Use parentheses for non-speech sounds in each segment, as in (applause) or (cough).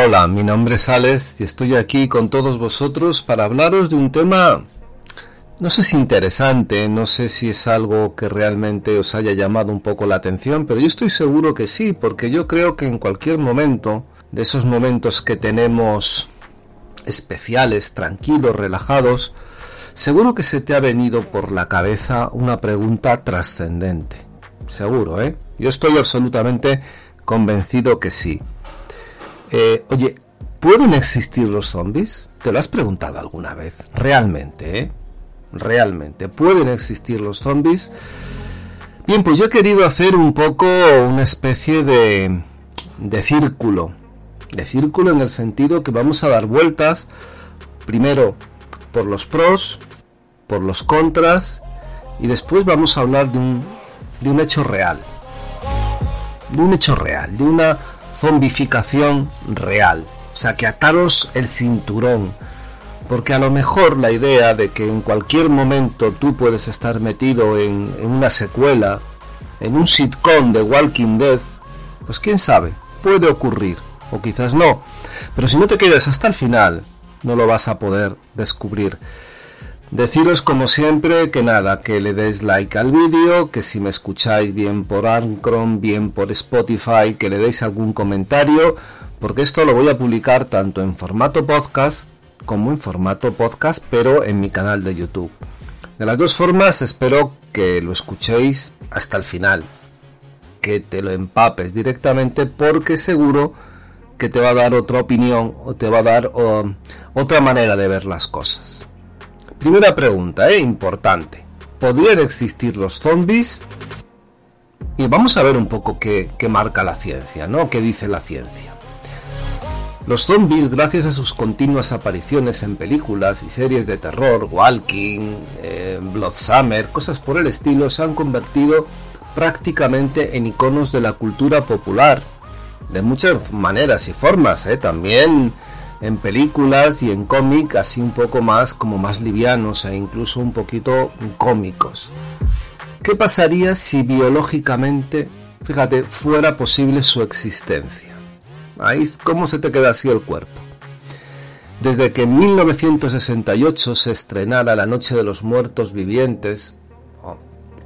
Hola, mi nombre es Alex y estoy aquí con todos vosotros para hablaros de un tema, no sé si interesante, no sé si es algo que realmente os haya llamado un poco la atención, pero yo estoy seguro que sí, porque yo creo que en cualquier momento, de esos momentos que tenemos especiales, tranquilos, relajados, seguro que se te ha venido por la cabeza una pregunta trascendente. Seguro, ¿eh? Yo estoy absolutamente convencido que sí. Eh, oye, ¿pueden existir los zombies? ¿Te lo has preguntado alguna vez? Realmente, ¿eh? Realmente, ¿pueden existir los zombies? Bien, pues yo he querido hacer un poco una especie de, de círculo. De círculo en el sentido que vamos a dar vueltas primero por los pros, por los contras y después vamos a hablar de un, de un hecho real. De un hecho real, de una zombificación real. O sea, que ataros el cinturón. Porque a lo mejor la idea de que en cualquier momento tú puedes estar metido en, en una secuela, en un sitcom de Walking Dead, pues quién sabe, puede ocurrir, o quizás no. Pero si no te quedas hasta el final, no lo vas a poder descubrir. Deciros como siempre que nada, que le des like al vídeo, que si me escucháis bien por Anchor, bien por Spotify, que le deis algún comentario, porque esto lo voy a publicar tanto en formato podcast como en formato podcast, pero en mi canal de YouTube. De las dos formas espero que lo escuchéis hasta el final, que te lo empapes directamente porque seguro que te va a dar otra opinión o te va a dar otra manera de ver las cosas. Primera pregunta, ¿eh? importante. ¿Podrían existir los zombies? Y vamos a ver un poco qué, marca la ciencia, ¿no? ¿Qué dice la ciencia? Los zombies, gracias a sus continuas apariciones en películas y series de terror, Walking, eh, Blood Summer, cosas por el estilo, se han convertido prácticamente en iconos de la cultura popular. De muchas maneras y formas, ¿eh? También en películas y en cómic así un poco más como más livianos e incluso un poquito cómicos. ¿Qué pasaría si biológicamente, fíjate, fuera posible su existencia? Ahí cómo se te queda así el cuerpo. Desde que en 1968 se estrenara La Noche de los Muertos Vivientes, oh,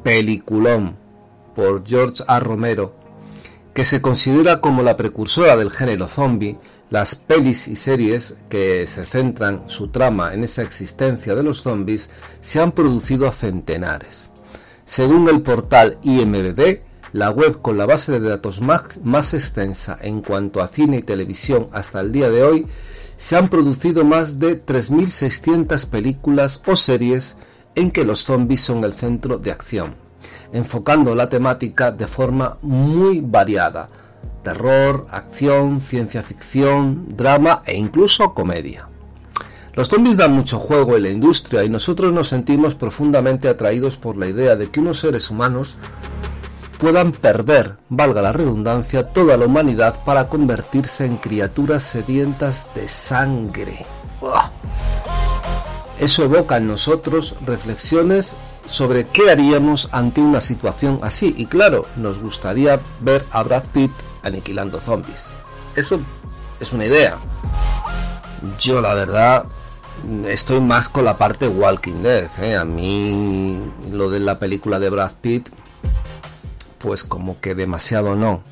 peliculón por George A. Romero, que se considera como la precursora del género zombie, las pelis y series que se centran su trama en esa existencia de los zombies se han producido a centenares. Según el portal IMDb, la web con la base de datos más, extensa en cuanto a cine y televisión hasta el día de hoy, se han producido más de 3.600 películas o series en que los zombies son el centro de acción, enfocando la temática de forma muy variada, terror, acción, ciencia ficción, drama e incluso comedia. Los zombies dan mucho juego en la industria y nosotros nos sentimos profundamente atraídos por la idea de que unos seres humanos puedan perder, valga la redundancia, toda la humanidad para convertirse en criaturas sedientas de sangre. Eso evoca en nosotros reflexiones sobre qué haríamos ante una situación así y claro, nos gustaría ver a Brad Pitt aniquilando zombies. Eso es una idea. Yo la verdad estoy más con la parte Walking Dead. ¿eh? A mí lo de la película de Brad Pitt, pues como que demasiado no.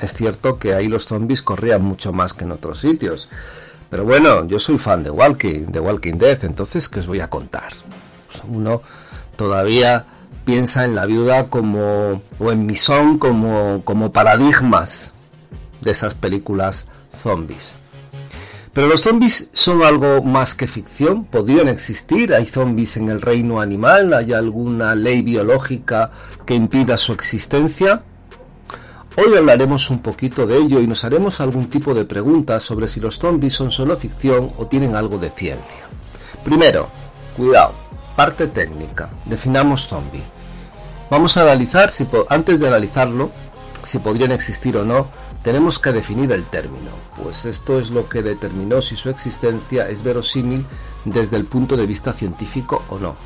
Es cierto que ahí los zombies corrían mucho más que en otros sitios. Pero bueno, yo soy fan de Walking, de Walking Dead, entonces ¿qué os voy a contar? Uno todavía piensa en la viuda como, o en Misón como, como paradigmas de esas películas zombies. Pero los zombies son algo más que ficción, podrían existir, hay zombies en el reino animal, hay alguna ley biológica que impida su existencia. Hoy hablaremos un poquito de ello y nos haremos algún tipo de preguntas sobre si los zombies son solo ficción o tienen algo de ciencia. Primero, cuidado, Parte técnica. Definamos zombie. Vamos a analizar, si antes de analizarlo, si podrían existir o no, tenemos que definir el término, pues esto es lo que determinó si su existencia es verosímil desde el punto de vista científico o no.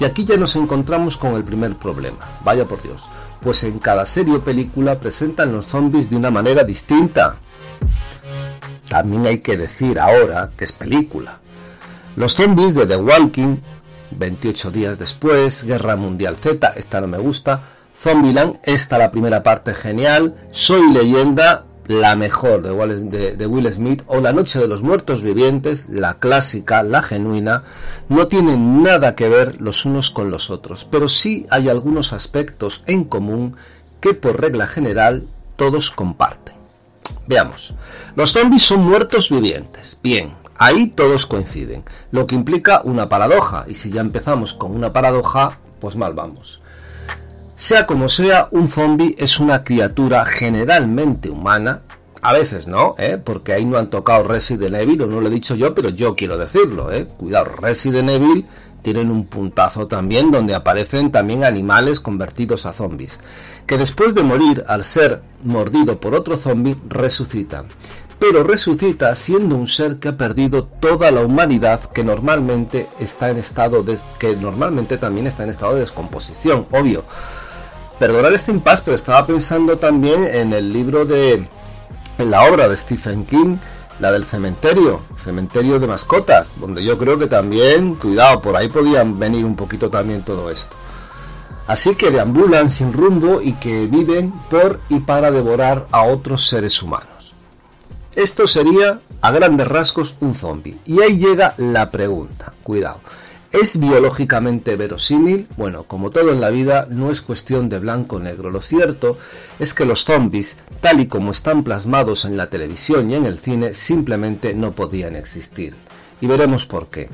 Y aquí ya nos encontramos con el primer problema, vaya por Dios, pues en cada serie o película presentan los zombies de una manera distinta. también hay que decir ahora que es película. Los zombies de The Walking, 28 días después, Guerra Mundial Z, esta no me gusta, Zombieland, esta la primera parte genial, Soy leyenda, la mejor de, Will Smith, o La Noche de los Muertos Vivientes, la clásica, la genuina, no tienen nada que ver los unos con los otros, pero sí hay algunos aspectos en común que por regla general todos comparten. Veamos, los zombies son muertos vivientes. Bien, ahí todos coinciden, lo que implica una paradoja, y si ya empezamos con una paradoja, pues mal vamos. Sea como sea, un zombie es una criatura generalmente humana, a veces no, ¿eh? porque ahí no han tocado Resident Evil, o no lo he dicho yo, pero yo quiero decirlo. ¿eh? Cuidado, Resident Evil tienen un puntazo también donde aparecen también animales convertidos a zombies, que después de morir, al ser mordido por otro zombie, resucitan. Pero resucita siendo un ser que ha perdido toda la humanidad que normalmente está en estado de, que normalmente también está en estado de descomposición, obvio perdonar este impasse, pero estaba pensando también en el libro de. en la obra de Stephen King, la del cementerio, cementerio de mascotas, donde yo creo que también, cuidado, por ahí podían venir un poquito también todo esto. Así que deambulan sin rumbo y que viven por y para devorar a otros seres humanos. Esto sería, a grandes rasgos, un zombie. Y ahí llega la pregunta, cuidado. ¿Es biológicamente verosímil? Bueno, como todo en la vida, no es cuestión de blanco o negro. Lo cierto es que los zombies, tal y como están plasmados en la televisión y en el cine, simplemente no podían existir. Y veremos por qué.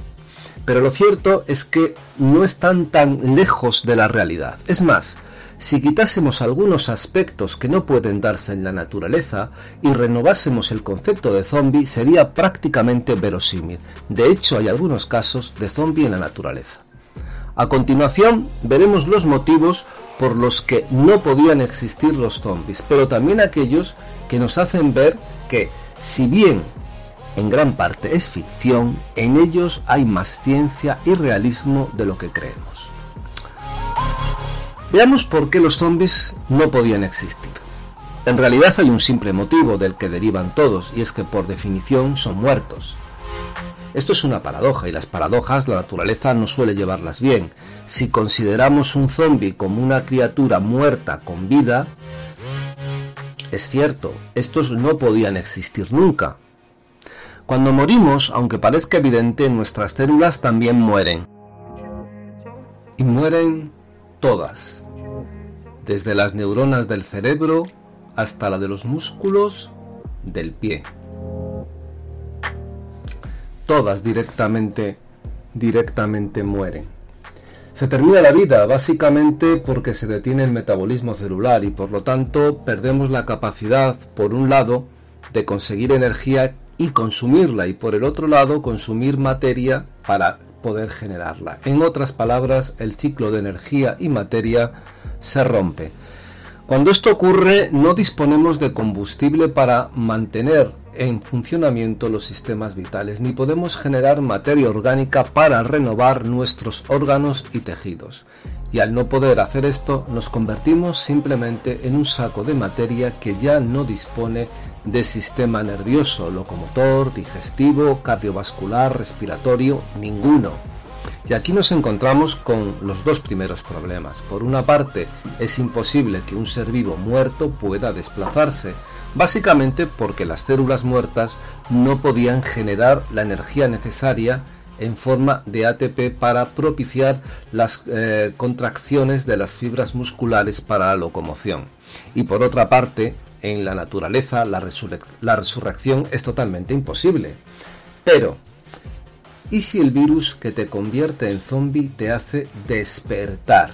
Pero lo cierto es que no están tan lejos de la realidad. Es más, si quitásemos algunos aspectos que no pueden darse en la naturaleza y renovásemos el concepto de zombie, sería prácticamente verosímil. De hecho, hay algunos casos de zombie en la naturaleza. A continuación, veremos los motivos por los que no podían existir los zombies, pero también aquellos que nos hacen ver que, si bien en gran parte es ficción, en ellos hay más ciencia y realismo de lo que creemos. Veamos por qué los zombies no podían existir. En realidad hay un simple motivo del que derivan todos, y es que por definición son muertos. Esto es una paradoja, y las paradojas la naturaleza no suele llevarlas bien. Si consideramos un zombie como una criatura muerta con vida, es cierto, estos no podían existir nunca. Cuando morimos, aunque parezca evidente, nuestras células también mueren. Y mueren todas, desde las neuronas del cerebro hasta la de los músculos del pie. Todas directamente, directamente mueren. Se termina la vida básicamente porque se detiene el metabolismo celular y por lo tanto perdemos la capacidad, por un lado, de conseguir energía y consumirla y por el otro lado consumir materia para poder generarla. En otras palabras, el ciclo de energía y materia se rompe. Cuando esto ocurre, no disponemos de combustible para mantener en funcionamiento los sistemas vitales, ni podemos generar materia orgánica para renovar nuestros órganos y tejidos. Y al no poder hacer esto, nos convertimos simplemente en un saco de materia que ya no dispone de sistema nervioso, locomotor, digestivo, cardiovascular, respiratorio, ninguno. Y aquí nos encontramos con los dos primeros problemas. Por una parte, es imposible que un ser vivo muerto pueda desplazarse, básicamente porque las células muertas no podían generar la energía necesaria en forma de ATP para propiciar las eh, contracciones de las fibras musculares para la locomoción. Y por otra parte, en la naturaleza la, la resurrección es totalmente imposible. Pero, ¿y si el virus que te convierte en zombie te hace despertar?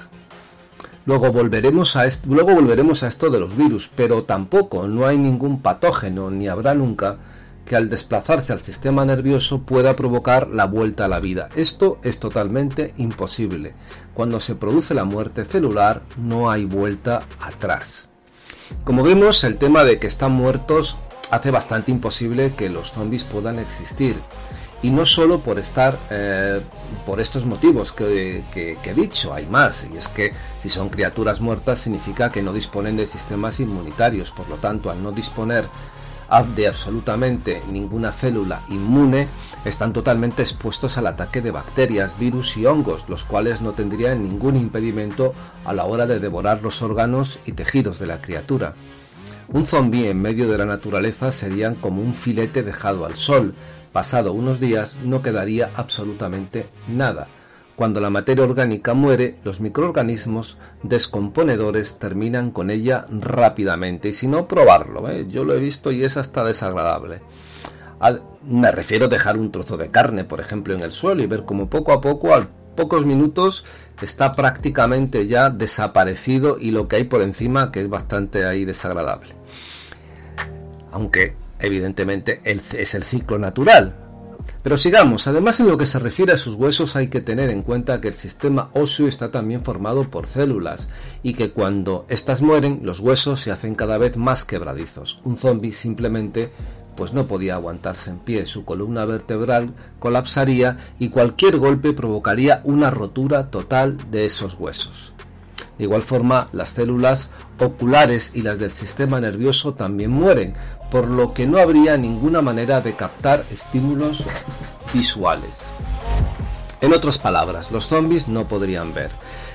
Luego volveremos, a esto, de los virus, pero tampoco no hay ningún patógeno, ni habrá nunca, que al desplazarse al sistema nervioso pueda provocar la vuelta a la vida. Esto es totalmente imposible. Cuando se produce la muerte celular no hay vuelta atrás. Como vemos, el tema de que están muertos hace bastante imposible que los zombies puedan existir. Y no solo por estar eh, por estos motivos que, que, he dicho, hay más. Y es que si son criaturas muertas significa que no disponen de sistemas inmunitarios. Por lo tanto, al no disponer de absolutamente ninguna célula inmune, están totalmente expuestos al ataque de bacterias, virus y hongos, los cuales no tendrían ningún impedimento a la hora de devorar los órganos y tejidos de la criatura. Un zombi en medio de la naturaleza serían como un filete dejado al sol. Pasado unos días no quedaría absolutamente nada. Cuando la materia orgánica muere, los microorganismos descomponedores terminan con ella rápidamente. Y si no, probarlo. ¿eh? Yo lo he visto y es hasta desagradable. me refiero a dejar un trozo de carne, por ejemplo, en el suelo y ver cómo poco a poco, al pocos minutos, está prácticamente ya desaparecido y lo que hay por encima, que es bastante ahí desagradable. Aunque, evidentemente, es el ciclo natural. Pero sigamos, además en lo que se refiere a sus huesos hay que tener en cuenta que el sistema óseo está también formado por células y que cuando éstas mueren los huesos se hacen cada vez más quebradizos. Un zombie simplemente pues no podía aguantarse en pie, su columna vertebral colapsaría y cualquier golpe provocaría una rotura total de esos huesos. De igual forma, las células oculares y las del sistema nervioso también mueren, por lo que no habría ninguna manera de captar estímulos visuales. En otras palabras, los zombies no podrían ver.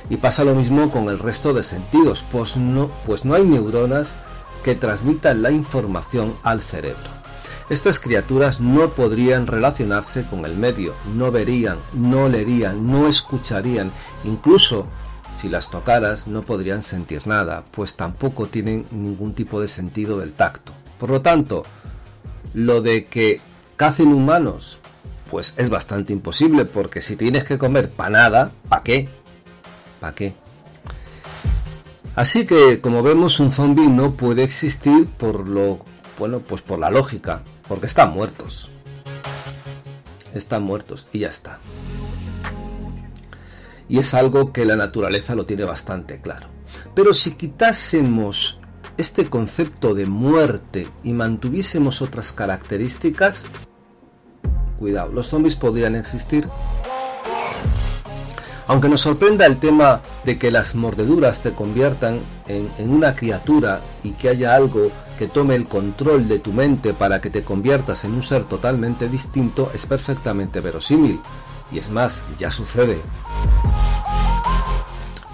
Y pasa lo mismo con el resto de sentidos, pues no, pues no hay neuronas que transmitan la información al cerebro. Estas criaturas no podrían relacionarse con el medio, no verían, no leerían, no escucharían, incluso si las tocaras no podrían sentir nada, pues tampoco tienen ningún tipo de sentido del tacto. Por lo tanto, lo de que cacen humanos, pues es bastante imposible, porque si tienes que comer panada, ¿para qué? ¿Para qué? Así que, como vemos, un zombie no puede existir por lo, bueno, pues por la lógica, porque están muertos. Están muertos y ya está y es algo que la naturaleza lo tiene bastante claro. Pero si quitásemos este concepto de muerte y mantuviésemos otras características, cuidado, los zombies podrían existir. Aunque nos sorprenda el tema de que las mordeduras te conviertan en, en, una criatura y que haya algo que tome el control de tu mente para que te conviertas en un ser totalmente distinto, es perfectamente verosímil. Y es más, ya sucede.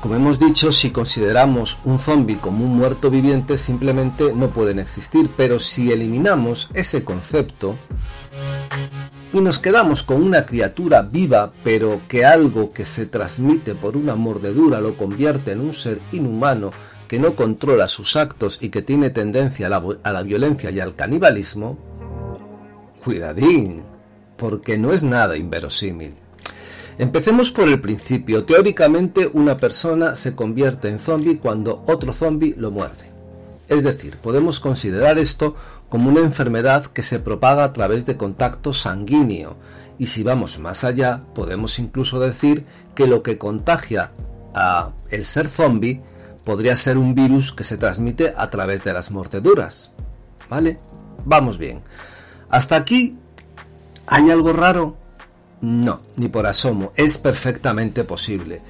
Como hemos dicho, si consideramos un zombie como un muerto viviente, simplemente no pueden existir, pero si eliminamos ese concepto y nos quedamos con una criatura viva, pero que algo que se transmite por una mordedura lo convierte en un ser inhumano que no controla sus actos y que tiene tendencia a la, a la violencia y al canibalismo, cuidadín, porque no es nada inverosímil. Empecemos por el principio. Teóricamente una persona se convierte en zombie cuando otro zombie lo muerde. Es decir, podemos considerar esto como una enfermedad que se propaga a través de contacto sanguíneo. Y si vamos más allá, podemos incluso decir que lo que contagia a el ser zombie podría ser un virus que se transmite a través de las mordeduras. ¿Vale? Vamos bien. Hasta aquí, ¿hay algo raro? No, ni por asomo. Es perfectamente posible.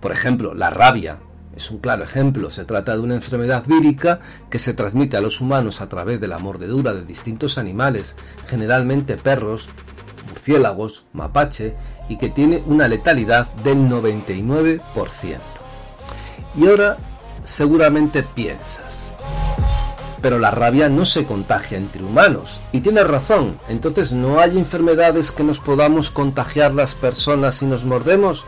Por ejemplo, la rabia. Es un claro ejemplo. Se trata de una enfermedad vírica que se transmite a los humanos a través de la mordedura de distintos animales, generalmente perros, murciélagos, mapache, y que tiene una letalidad del 99%. Y ahora seguramente piensas, pero la rabia no se contagia entre humanos. Y tienes razón, entonces no hay enfermedades que nos podamos contagiar las personas si nos mordemos.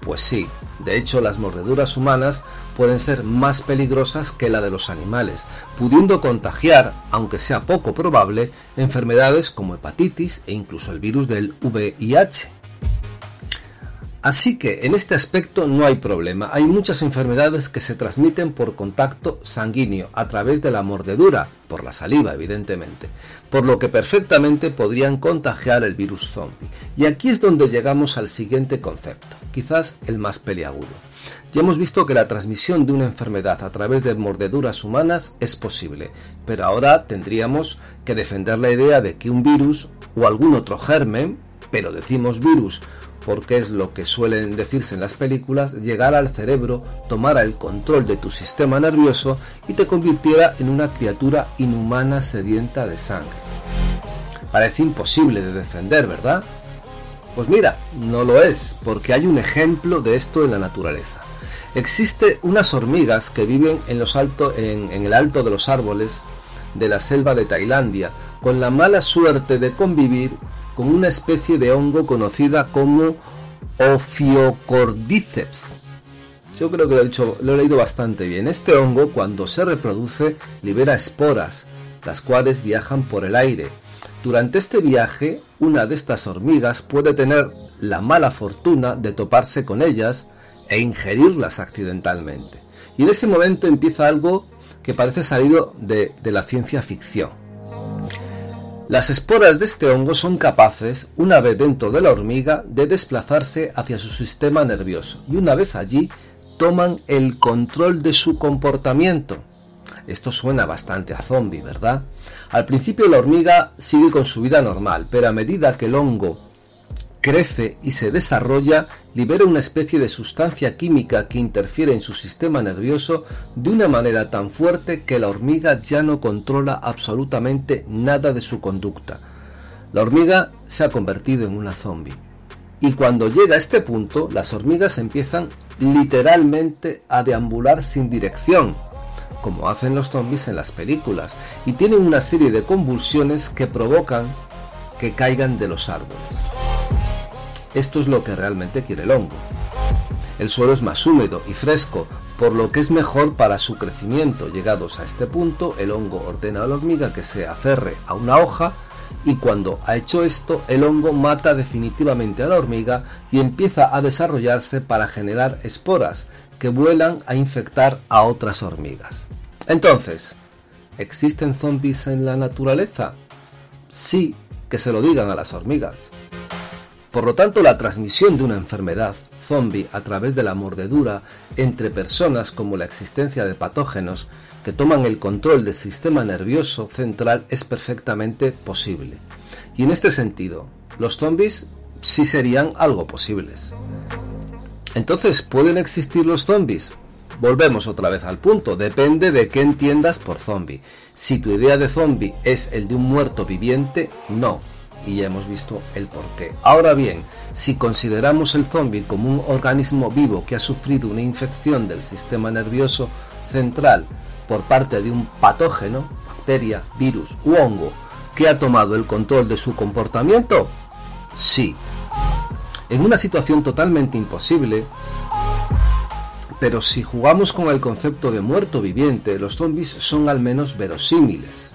Pues sí, de hecho las mordeduras humanas pueden ser más peligrosas que la de los animales, pudiendo contagiar, aunque sea poco probable, enfermedades como hepatitis e incluso el virus del VIH. Así que en este aspecto no hay problema. Hay muchas enfermedades que se transmiten por contacto sanguíneo a través de la mordedura, por la saliva evidentemente, por lo que perfectamente podrían contagiar el virus zombie. Y aquí es donde llegamos al siguiente concepto, quizás el más peliagudo. Ya hemos visto que la transmisión de una enfermedad a través de mordeduras humanas es posible, pero ahora tendríamos que defender la idea de que un virus o algún otro germen, pero decimos virus porque es lo que suelen decirse en las películas, llegara al cerebro, tomara el control de tu sistema nervioso y te convirtiera en una criatura inhumana sedienta de sangre. Parece imposible de defender, ¿verdad? Pues mira, no lo es, porque hay un ejemplo de esto en la naturaleza. Existe unas hormigas que viven en, los en, en el alto de los árboles de la selva de Tailandia, con la mala suerte de convivir con una especie de hongo conocida como Ophiocordyceps. Yo creo que lo he, dicho, lo he leído bastante bien. Este hongo, cuando se reproduce, libera esporas, las cuales viajan por el aire. Durante este viaje, una de estas hormigas puede tener la mala fortuna de toparse con ellas e ingerirlas accidentalmente. Y en ese momento empieza algo que parece salido de, de la ciencia ficción. Las esporas de este hongo son capaces, una vez dentro de la hormiga, de desplazarse hacia su sistema nervioso y una vez allí toman el control de su comportamiento. Esto suena bastante a zombie, ¿verdad? Al principio la hormiga sigue con su vida normal, pero a medida que el hongo crece y se desarrolla, libera una especie de sustancia química que interfiere en su sistema nervioso de una manera tan fuerte que la hormiga ya no controla absolutamente nada de su conducta. La hormiga se ha convertido en una zombie. Y cuando llega a este punto, las hormigas empiezan literalmente a deambular sin dirección, como hacen los zombies en las películas, y tienen una serie de convulsiones que provocan que caigan de los árboles. Esto es lo que realmente quiere el hongo. El suelo es más húmedo y fresco, por lo que es mejor para su crecimiento. Llegados a este punto, el hongo ordena a la hormiga que se aferre a una hoja y cuando ha hecho esto, el hongo mata definitivamente a la hormiga y empieza a desarrollarse para generar esporas que vuelan a infectar a otras hormigas. Entonces, ¿existen zombies en la naturaleza? Sí, que se lo digan a las hormigas. Por lo tanto, la transmisión de una enfermedad zombie a través de la mordedura entre personas como la existencia de patógenos que toman el control del sistema nervioso central es perfectamente posible. Y en este sentido, los zombies sí serían algo posibles. Entonces, ¿pueden existir los zombies? Volvemos otra vez al punto, depende de qué entiendas por zombie. Si tu idea de zombie es el de un muerto viviente, no, y ya hemos visto el porqué. Ahora bien, si consideramos el zombie como un organismo vivo que ha sufrido una infección del sistema nervioso central por parte de un patógeno, bacteria, virus u hongo, que ha tomado el control de su comportamiento, sí. En una situación totalmente imposible, pero si jugamos con el concepto de muerto viviente, los zombies son al menos verosímiles.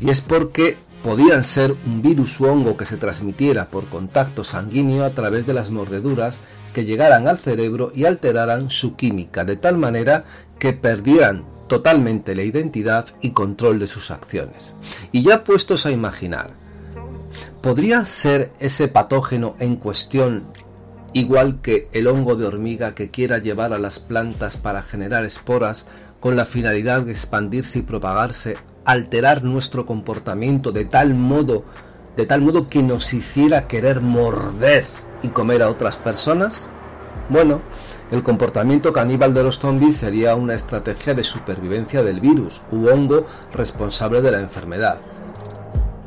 Y es porque podían ser un virus u hongo que se transmitiera por contacto sanguíneo a través de las mordeduras que llegaran al cerebro y alteraran su química de tal manera que perdieran totalmente la identidad y control de sus acciones. Y ya puestos a imaginar, ¿podría ser ese patógeno en cuestión igual que el hongo de hormiga que quiera llevar a las plantas para generar esporas con la finalidad de expandirse y propagarse alterar nuestro comportamiento de tal modo, de tal modo que nos hiciera querer morder y comer a otras personas? Bueno, el comportamiento caníbal de los zombies sería una estrategia de supervivencia del virus u hongo responsable de la enfermedad.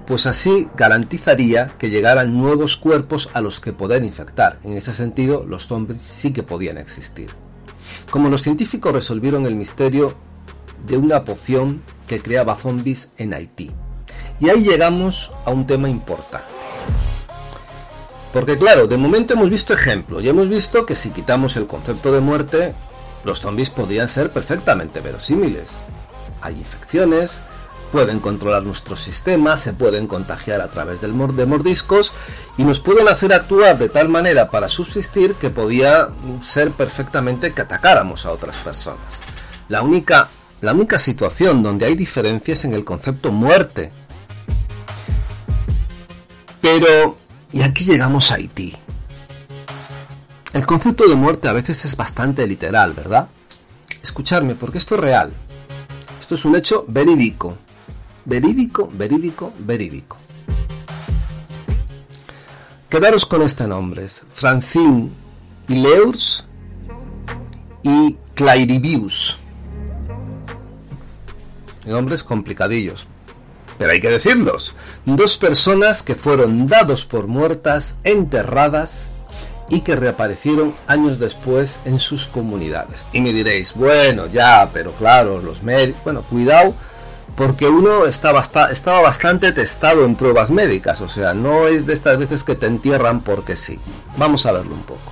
Pues así garantizaría que llegaran nuevos cuerpos a los que poder infectar. En ese sentido, los zombies sí que podían existir. Como los científicos resolvieron el misterio de una poción que creaba zombies en Haití. Y ahí llegamos a un tema importante. Porque claro, de momento hemos visto ejemplos y hemos visto que si quitamos el concepto de muerte, los zombies podían ser perfectamente verosímiles. Hay infecciones, pueden controlar nuestro sistema, se pueden contagiar a través del de mordiscos y nos pueden hacer actuar de tal manera para subsistir que podía ser perfectamente que atacáramos a otras personas. La única la única situación donde hay diferencias en el concepto muerte. Pero, y aquí llegamos a Haití. El concepto de muerte a veces es bastante literal, ¿verdad? Escucharme, porque esto es real. Esto es un hecho verídico. Verídico, verídico, verídico. Quedaros con este nombres, Francine Leurs y Clairibius. Nombres complicadillos, pero hay que decirlos. Dos personas que fueron dados por muertas, enterradas y que reaparecieron años después en sus comunidades. Y me diréis, bueno, ya, pero claro, los médicos, bueno, cuidado, porque uno estaba bastante testado en pruebas médicas, o sea, no es de estas veces que te entierran porque sí. Vamos a verlo un poco.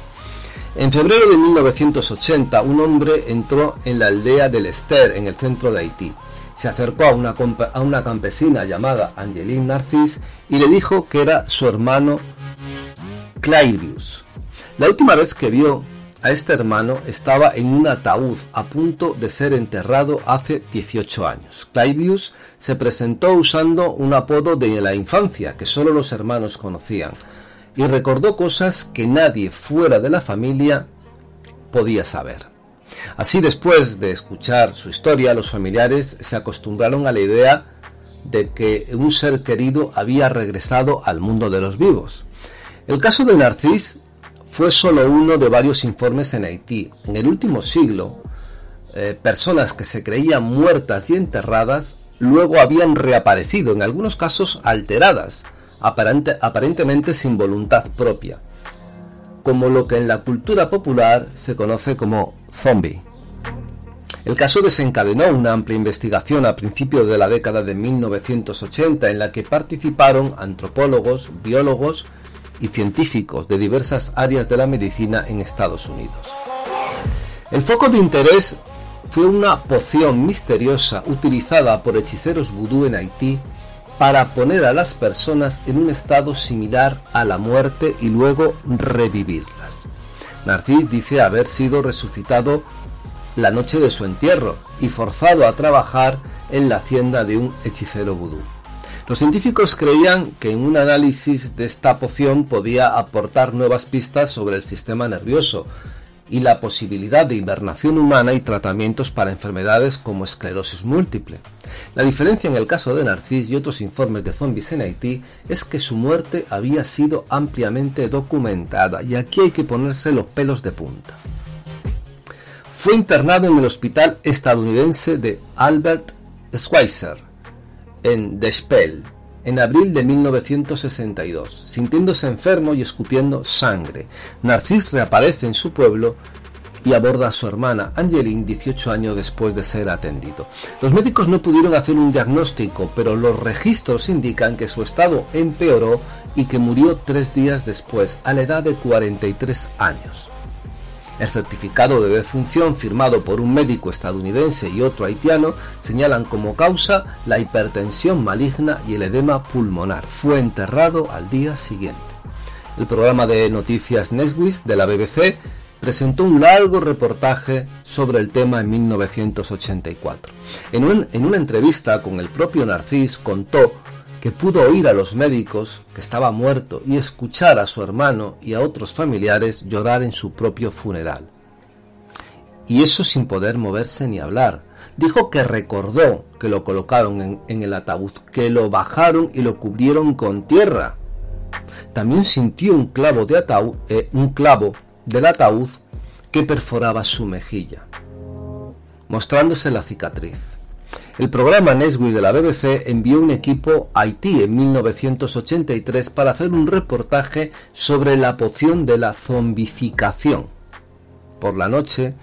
En febrero de 1980, un hombre entró en la aldea del Ester, en el centro de Haití. Se acercó a una, a una campesina llamada Angeline Narcís y le dijo que era su hermano Clairius. La última vez que vio a este hermano estaba en un ataúd a punto de ser enterrado hace 18 años. Clavius se presentó usando un apodo de la infancia que solo los hermanos conocían y recordó cosas que nadie fuera de la familia podía saber. Así después de escuchar su historia, los familiares se acostumbraron a la idea de que un ser querido había regresado al mundo de los vivos. El caso de Narcís fue solo uno de varios informes en Haití. En el último siglo, eh, personas que se creían muertas y enterradas luego habían reaparecido, en algunos casos alteradas, aparentemente sin voluntad propia, como lo que en la cultura popular se conoce como zombie. El caso desencadenó una amplia investigación a principios de la década de 1980 en la que participaron antropólogos, biólogos y científicos de diversas áreas de la medicina en Estados Unidos. El foco de interés fue una poción misteriosa utilizada por hechiceros vudú en Haití para poner a las personas en un estado similar a la muerte y luego revivirlas. Narcís dice haber sido resucitado la noche de su entierro y forzado a trabajar en la hacienda de un hechicero vudú. Los científicos creían que en un análisis de esta poción podía aportar nuevas pistas sobre el sistema nervioso y la posibilidad de hibernación humana y tratamientos para enfermedades como esclerosis múltiple. La diferencia en el caso de Narcís y otros informes de zombies en Haití es que su muerte había sido ampliamente documentada y aquí hay que ponerse los pelos de punta. Fue internado en el hospital estadounidense de Albert Schweitzer en Despel, en abril de 1962, sintiéndose enfermo y escupiendo sangre. Narcís reaparece en su pueblo y aborda a su hermana Angeline 18 años después de ser atendido. Los médicos no pudieron hacer un diagnóstico, pero los registros indican que su estado empeoró y que murió tres días después, a la edad de 43 años. El certificado de defunción firmado por un médico estadounidense y otro haitiano señalan como causa la hipertensión maligna y el edema pulmonar. Fue enterrado al día siguiente. El programa de noticias Neswis de la BBC presentó un largo reportaje sobre el tema en 1984. En, en una entrevista con el propio Narcís contó que pudo oír a los médicos que estaba muerto y escuchar a su hermano y a otros familiares llorar en su propio funeral. Y eso sin poder moverse ni hablar. Dijo que recordó que lo colocaron en, el ataúd, que lo bajaron y lo cubrieron con tierra. También sintió un clavo, de ataúd, eh, un clavo del ataúd que perforaba su mejilla, mostrándose la cicatriz. El programa Neswit de la BBC envió un equipo a Haití en 1983 para hacer un reportaje sobre la poción de la zombificación. Por la noche,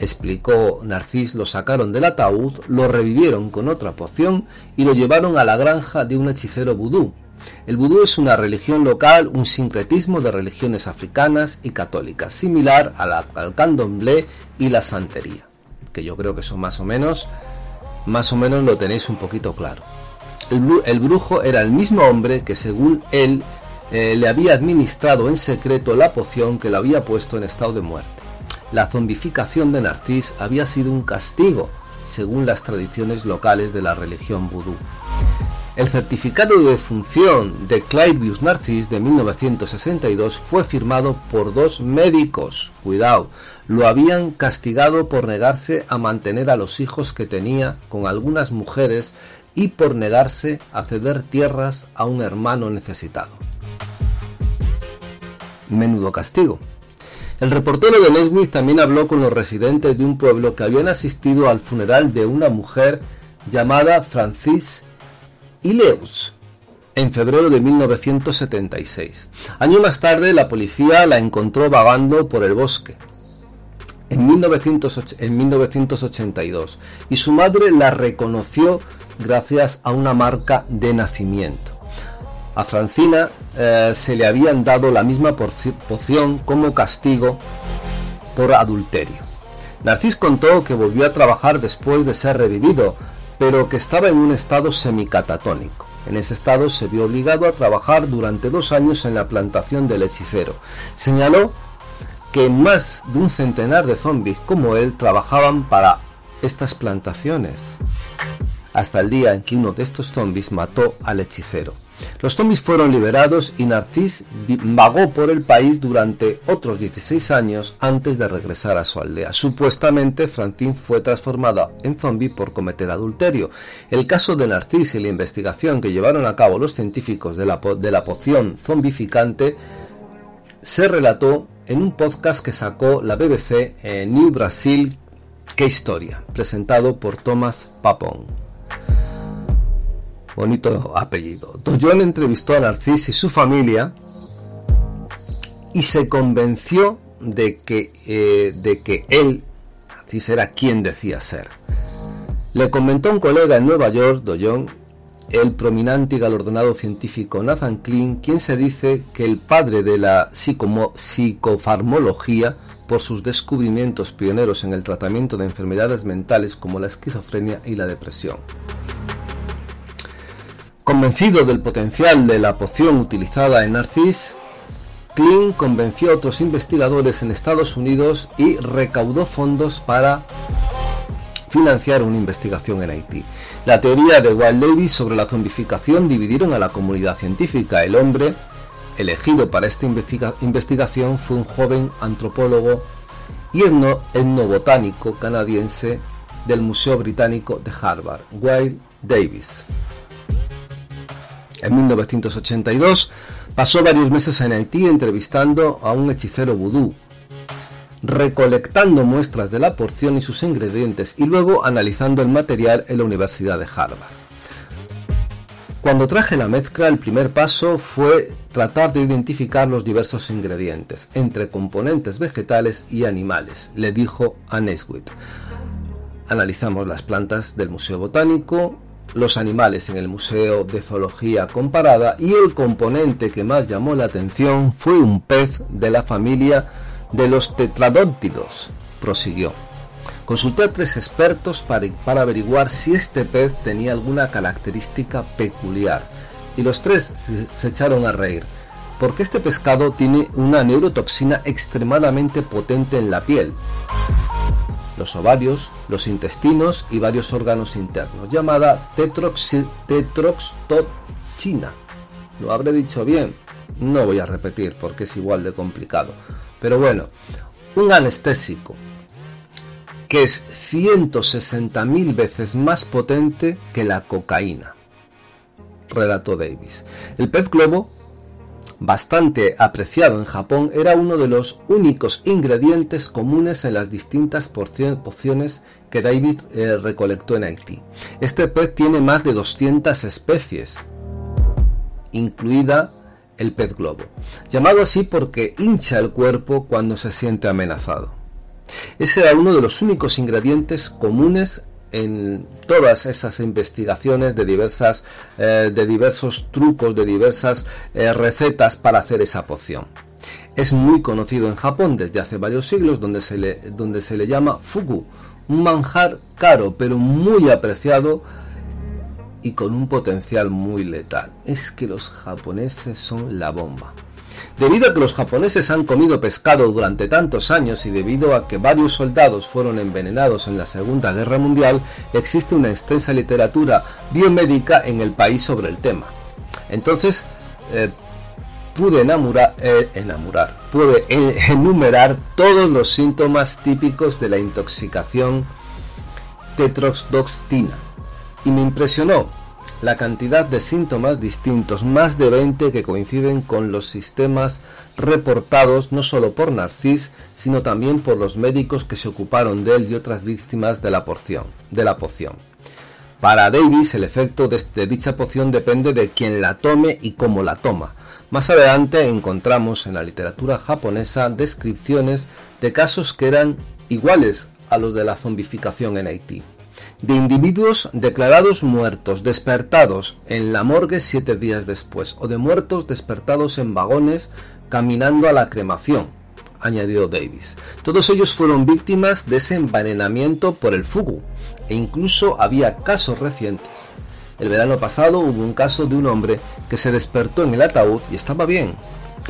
explicó Narcís, lo sacaron del ataúd, lo revivieron con otra poción y lo llevaron a la granja de un hechicero vudú. El vudú es una religión local, un sincretismo de religiones africanas y católicas, similar al candomblé y la santería, que yo creo que son más o menos más o menos lo tenéis un poquito claro. El, brujo era el mismo hombre que según él eh, le había administrado en secreto la poción que lo había puesto en estado de muerte. La zombificación de Narcís había sido un castigo, según las tradiciones locales de la religión vudú. El certificado de defunción de Clavius Narcís de 1962 fue firmado por dos médicos. Cuidado, lo habían castigado por negarse a mantener a los hijos que tenía con algunas mujeres y por negarse a ceder tierras a un hermano necesitado. Menudo castigo. El reportero de Neswich también habló con los residentes de un pueblo que habían asistido al funeral de una mujer llamada Francis Ileus en febrero de 1976. Año más tarde la policía la encontró vagando por el bosque en, 1982 y su madre la reconoció gracias a una marca de nacimiento. A Francina eh, se le habían dado la misma poción como castigo por adulterio. Narcís contó que volvió a trabajar después de ser revivido, pero que estaba en un estado semicatatónico. En ese estado se vio obligado a trabajar durante dos años en la plantación del hechicero. Señaló que más de un centenar de zombies como él trabajaban para estas plantaciones, hasta el día en que uno de estos zombies mató al hechicero. Los zombies fueron liberados y Narcís vagó por el país durante otros 16 años antes de regresar a su aldea. Supuestamente, Francine fue transformada en zombie por cometer adulterio. El caso de Narcís y la investigación que llevaron a cabo los científicos de la, de la poción zombificante se relató en un podcast que sacó la BBC en New Brasil, Qué historia, presentado por Thomas Papon. Bonito apellido. Doyon entrevistó a Narcis y su familia y se convenció de que, eh, de que él, Narcis, era quien decía ser. Le comentó un colega en Nueva York, Doyon, el prominente y galardonado científico Nathan Klein, quien se dice que el padre de la psicofarmología por sus descubrimientos pioneros en el tratamiento de enfermedades mentales como la esquizofrenia y la depresión. Convencido del potencial de la poción utilizada en Narcis, Klein convenció a otros investigadores en Estados Unidos y recaudó fondos para financiar una investigación en Haití. La teoría de Wild Davis sobre la zombificación dividieron a la comunidad científica. El hombre elegido para esta investigación fue un joven antropólogo y etnobotánico canadiense del Museo Británico de Harvard, Wild Davis. En 1982 pasó varios meses en Haití entrevistando a un hechicero vudú, recolectando muestras de la porción y sus ingredientes y luego analizando el material en la Universidad de Harvard. Cuando traje la mezcla, el primer paso fue tratar de identificar los diversos ingredientes entre componentes vegetales y animales, le dijo a Neswit. Analizamos las plantas del Museo Botánico, los animales en el Museo de Zoología Comparada y el componente que más llamó la atención fue un pez de la familia de los tetradóntidos, prosiguió. Consulté a tres expertos para, para, averiguar si este pez tenía alguna característica peculiar y los tres se echaron a reír, porque este pescado tiene una neurotoxina extremadamente potente en la piel, los ovarios, los intestinos y varios órganos internos, llamada tetroxtoxina. ¿Lo habré dicho bien? No voy a repetir porque es igual de complicado. Pero bueno, un anestésico que es 160.000 veces más potente que la cocaína, relató Davis. El pez globo, bastante apreciado en Japón, era uno de los únicos ingredientes comunes en las distintas pociones que Davis eh, recolectó en Haití. Este pez tiene más de 200 especies, incluida el pez globo, llamado así porque hincha el cuerpo cuando se siente amenazado. Ese era uno de los únicos ingredientes comunes en todas esas investigaciones de diversas eh, de diversos trucos, de diversas eh, recetas para hacer esa poción. Es muy conocido en Japón desde hace varios siglos, donde se le, donde se le llama fugu, un manjar caro pero muy apreciado y con un potencial muy letal. Es que los japoneses son la bomba. Debido a que los japoneses han comido pescado durante tantos años y debido a que varios soldados fueron envenenados en la Segunda Guerra Mundial, existe una extensa literatura biomédica en el país sobre el tema. Entonces, eh, pude enamorar, eh, pude (laughs) enumerar todos los síntomas típicos de la intoxicación tetroxdoxtina y me impresionó la cantidad de síntomas distintos, más de 20 que coinciden con los sistemas reportados no solo por Narcís, sino también por los médicos que se ocuparon de él y otras víctimas de la, porción, de la poción. Para Davis, el efecto de dicha poción depende de quien la tome y cómo la toma. Más adelante encontramos en la literatura japonesa descripciones de casos que eran iguales a los de la zombificación en Haití. De individuos declarados muertos, despertados en la morgue siete días después, o de muertos despertados en vagones caminando a la cremación, añadió Davis. Todos ellos fueron víctimas de ese envenenamiento por el fugu, e incluso había casos recientes. El verano pasado hubo un caso de un hombre que se despertó en el ataúd y estaba bien.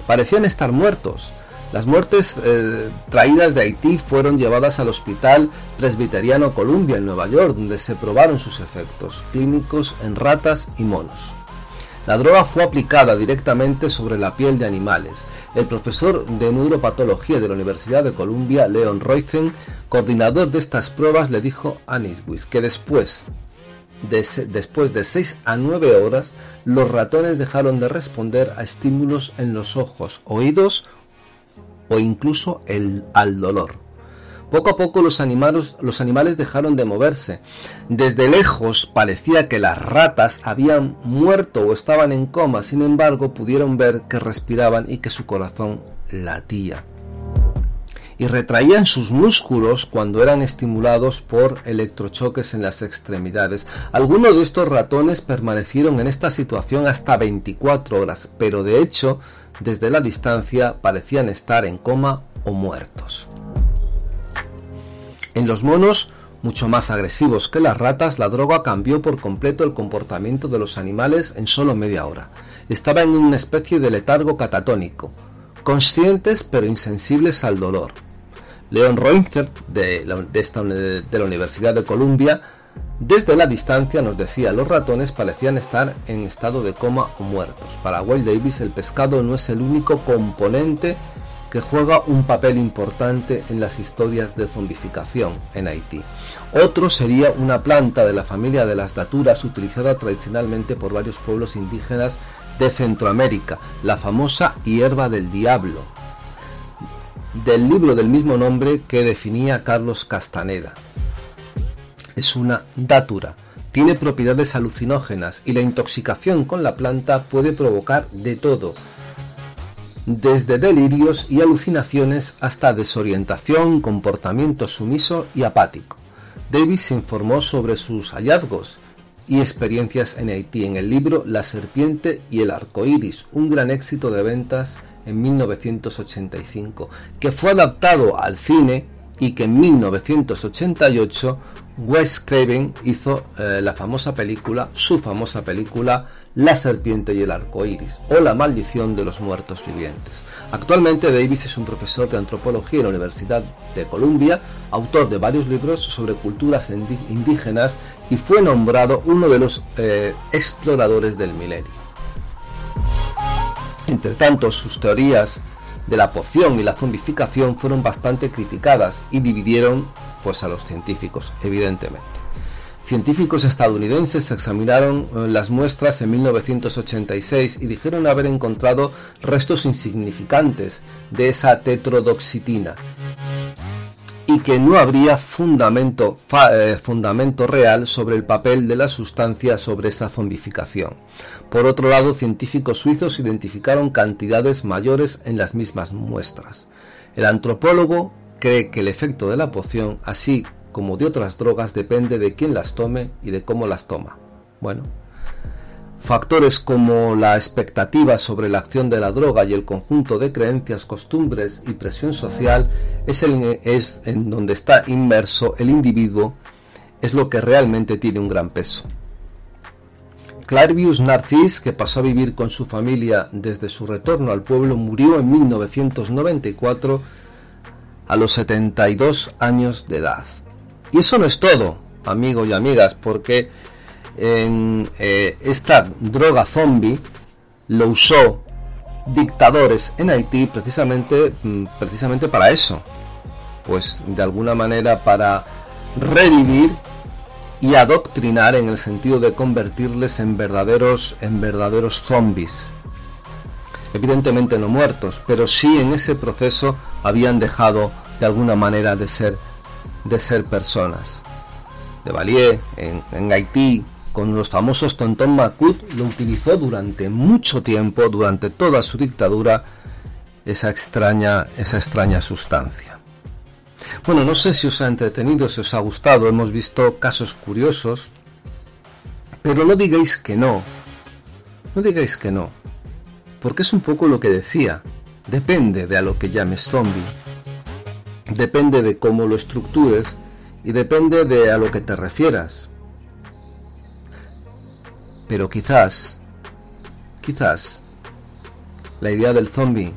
Parecían estar muertos, las muertes eh, traídas de Haití fueron llevadas al Hospital Presbiteriano Columbia en Nueva York, donde se probaron sus efectos clínicos en ratas y monos. La droga fue aplicada directamente sobre la piel de animales. El profesor de neuropatología de la Universidad de Columbia, Leon Royzen, coordinador de estas pruebas, le dijo a Niswis que después de, después de 6 a 9 horas, los ratones dejaron de responder a estímulos en los ojos, oídos o incluso el, al dolor. Poco a poco los los animales dejaron de moverse. Desde lejos parecía que las ratas habían muerto o estaban en coma, sin embargo pudieron ver que respiraban y que su corazón latía. Y retraían sus músculos cuando eran estimulados por electrochoques en las extremidades. Algunos de estos ratones permanecieron en esta situación hasta 24 horas, pero de hecho desde la distancia parecían estar en coma o muertos. En los monos, mucho más agresivos que las ratas, la droga cambió por completo el comportamiento de los animales en solo media hora. Estaban en una especie de letargo catatónico, conscientes pero insensibles al dolor. Leon Reinfeldt, de la, de la Universidad de Columbia, desde la distancia, nos decía, los ratones parecían estar en estado de coma o muertos. Para Will Davis, el pescado no es el único componente que juega un papel importante en las historias de zombificación en Haití. Otro sería una planta de la familia de las daturas utilizada tradicionalmente por varios pueblos indígenas de Centroamérica, la famosa hierba del diablo, del libro del mismo nombre que definía Carlos Castaneda es una datura. Tiene propiedades alucinógenas y la intoxicación con la planta puede provocar de todo, desde delirios y alucinaciones hasta desorientación, comportamiento sumiso y apático. Davis se informó sobre sus hallazgos y experiencias en Haití en el libro La serpiente y el arco iris, un gran éxito de ventas en 1985, que fue adaptado al cine y que en 1988 Wes Craven hizo eh, la famosa película, su famosa película La serpiente y el arco iris o La maldición de los muertos vivientes. Actualmente Davis es un profesor de antropología en la Universidad de Columbia, autor de varios libros sobre culturas indígenas y fue nombrado uno de los eh, exploradores del milenio. Entre tanto, sus teorías de la poción y la zombificación fueron bastante criticadas y dividieron pues a los científicos, evidentemente. Científicos estadounidenses examinaron eh, las muestras en 1986 y dijeron haber encontrado restos insignificantes de esa tetrodoxitina y que no habría fundamento, eh, fundamento real sobre el papel de la sustancia sobre esa zombificación. Por otro lado, científicos suizos identificaron cantidades mayores en las mismas muestras. El antropólogo cree que el efecto de la poción, así como de otras drogas, depende de quién las tome y de cómo las toma. Bueno, factores como la expectativa sobre la acción de la droga y el conjunto de creencias, costumbres y presión social es, el, en donde está inmerso el individuo, es lo que realmente tiene un gran peso. Clairvius Narcís, que pasó a vivir con su familia desde su retorno al pueblo, murió en 1994 a los 72 años de edad. Y eso no es todo, amigos y amigas, porque en, eh, esta droga zombie lo usó dictadores en Haití precisamente, mm, precisamente para eso. Pues de alguna manera para revivir y adoctrinar en el sentido de convertirles en verdaderos en verdaderos zombies. Evidentemente no muertos, pero sí en ese proceso habían dejado de alguna manera de ser de ser personas. De Valier en, Haití con los famosos Tonton Macut lo utilizó durante mucho tiempo, durante toda su dictadura, esa extraña, esa extraña sustancia. Bueno, no sé si os ha entretenido, si os ha gustado, hemos visto casos curiosos, pero no digáis que no, no digáis que no, porque es un poco lo que decía, depende de a lo que llames zombie, depende de cómo lo estructures y depende de a lo que te refieras. Pero quizás, quizás, la idea del zombie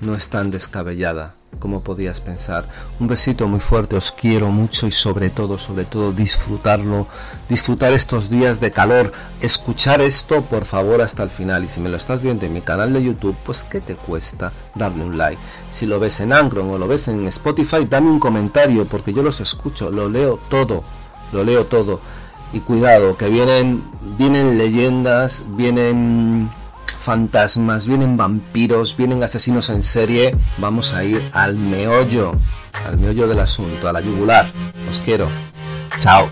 no es tan descabellada como podías pensar. Un besito muy fuerte, os quiero mucho y sobre todo, sobre todo disfrutarlo, disfrutar estos días de calor, escuchar esto por favor hasta el final y si me lo estás viendo en mi canal de YouTube, pues ¿qué te cuesta darle un like? Si lo ves en Angron o lo ves en Spotify, dame un comentario porque yo los escucho, lo leo todo, lo leo todo. Y cuidado, que vienen, vienen leyendas, vienen fantasmas, vienen vampiros, vienen asesinos en serie. Vamos a ir al meollo, al meollo del asunto, a la yugular. Os quiero. Chao.